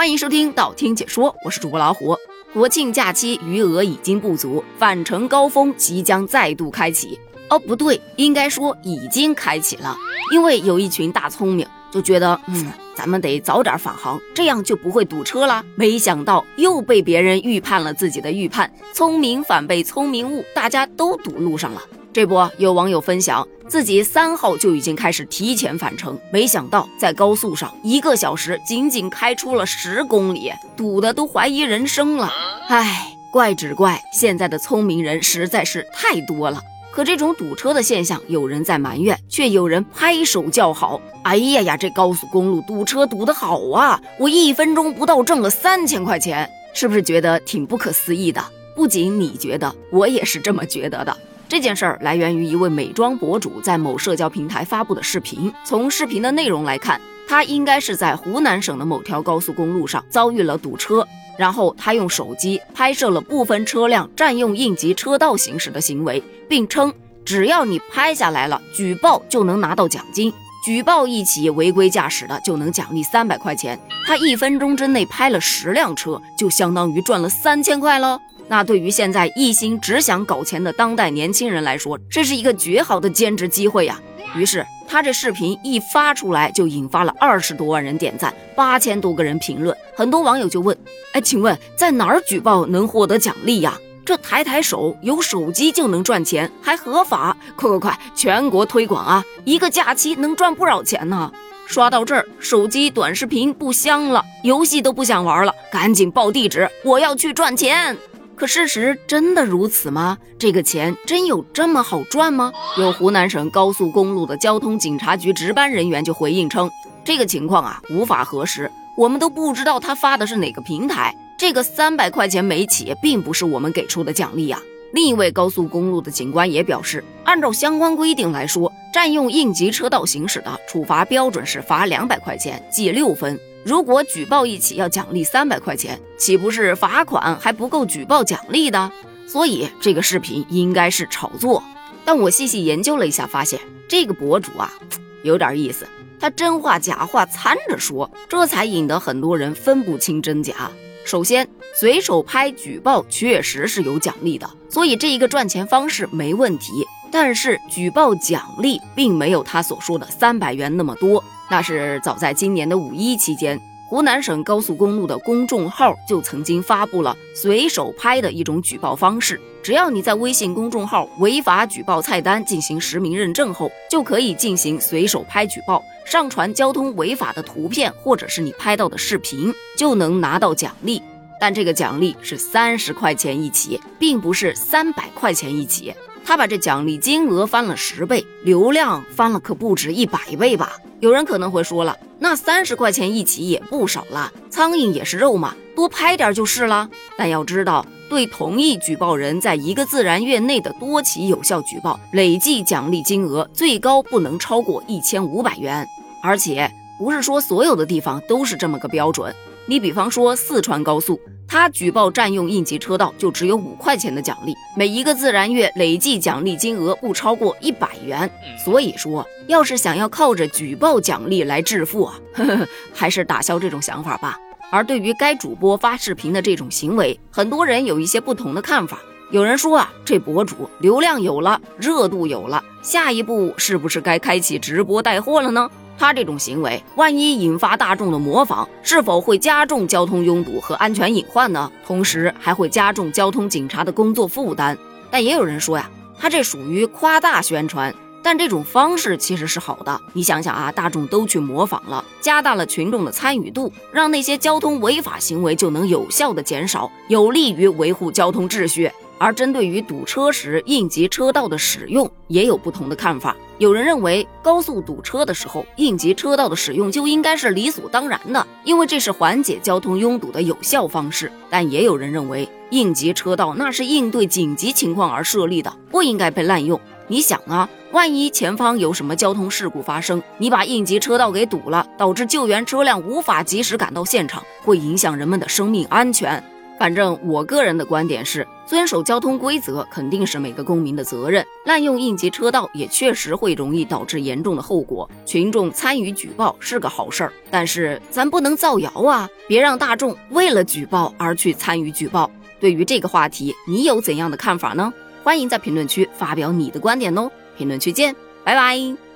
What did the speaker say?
欢迎收听道听解说，我是主播老虎。国庆假期余额已经不足，返程高峰即将再度开启。哦，不对，应该说已经开启了，因为有一群大聪明就觉得，嗯，咱们得早点返航，这样就不会堵车了。没想到又被别人预判了自己的预判，聪明反被聪明误，大家都堵路上了。这不，有网友分享自己三号就已经开始提前返程，没想到在高速上一个小时仅仅开出了十公里，堵得都怀疑人生了。唉，怪只怪现在的聪明人实在是太多了。可这种堵车的现象，有人在埋怨，却有人拍手叫好。哎呀呀，这高速公路堵车堵得好啊！我一分钟不到挣了三千块钱，是不是觉得挺不可思议的？不仅你觉得，我也是这么觉得的。这件事儿来源于一位美妆博主在某社交平台发布的视频。从视频的内容来看，他应该是在湖南省的某条高速公路上遭遇了堵车，然后他用手机拍摄了部分车辆占用应急车道行驶的行为，并称只要你拍下来了，举报就能拿到奖金，举报一起违规驾驶的就能奖励三百块钱。他一分钟之内拍了十辆车，就相当于赚了三千块喽。那对于现在一心只想搞钱的当代年轻人来说，这是一个绝好的兼职机会呀。于是他这视频一发出来，就引发了二十多万人点赞，八千多个人评论。很多网友就问：哎，请问在哪儿举报能获得奖励呀？这抬抬手有手机就能赚钱，还合法？快快快，全国推广啊！一个假期能赚不少钱呢。刷到这儿，手机短视频不香了，游戏都不想玩了，赶紧报地址，我要去赚钱。可事实真的如此吗？这个钱真有这么好赚吗？有湖南省高速公路的交通警察局值班人员就回应称，这个情况啊无法核实，我们都不知道他发的是哪个平台。这个三百块钱每起，并不是我们给出的奖励呀。另一位高速公路的警官也表示，按照相关规定来说，占用应急车道行驶的处罚标准是罚两百块钱，记六分。如果举报一起要奖励三百块钱，岂不是罚款还不够举报奖励的？所以这个视频应该是炒作。但我细细研究了一下，发现这个博主啊 有点意思，他真话假话掺着说，这才引得很多人分不清真假。首先，随手拍举报确实是有奖励的，所以这一个赚钱方式没问题。但是举报奖励并没有他所说的三百元那么多。那是早在今年的五一期间，湖南省高速公路的公众号就曾经发布了随手拍的一种举报方式。只要你在微信公众号违法举报菜单进行实名认证后，就可以进行随手拍举报，上传交通违法的图片或者是你拍到的视频，就能拿到奖励。但这个奖励是三十块钱一起，并不是三百块钱一起。他把这奖励金额翻了十倍，流量翻了可不止一百倍吧？有人可能会说了，那三十块钱一起也不少了，苍蝇也是肉嘛，多拍点就是了。但要知道，对同一举报人在一个自然月内的多起有效举报，累计奖励金额最高不能超过一千五百元，而且不是说所有的地方都是这么个标准。你比方说四川高速。他举报占用应急车道就只有五块钱的奖励，每一个自然月累计奖励金额不超过一百元。所以说，要是想要靠着举报奖励来致富啊，呵呵还是打消这种想法吧。而对于该主播发视频的这种行为，很多人有一些不同的看法。有人说啊，这博主流量有了，热度有了，下一步是不是该开启直播带货了呢？他这种行为，万一引发大众的模仿，是否会加重交通拥堵和安全隐患呢？同时还会加重交通警察的工作负担。但也有人说呀，他这属于夸大宣传。但这种方式其实是好的。你想想啊，大众都去模仿了，加大了群众的参与度，让那些交通违法行为就能有效的减少，有利于维护交通秩序。而针对于堵车时应急车道的使用，也有不同的看法。有人认为，高速堵车的时候，应急车道的使用就应该是理所当然的，因为这是缓解交通拥堵的有效方式。但也有人认为，应急车道那是应对紧急情况而设立的，不应该被滥用。你想啊，万一前方有什么交通事故发生，你把应急车道给堵了，导致救援车辆无法及时赶到现场，会影响人们的生命安全。反正我个人的观点是，遵守交通规则肯定是每个公民的责任，滥用应急车道也确实会容易导致严重的后果。群众参与举报是个好事儿，但是咱不能造谣啊！别让大众为了举报而去参与举报。对于这个话题，你有怎样的看法呢？欢迎在评论区发表你的观点哦！评论区见，拜拜。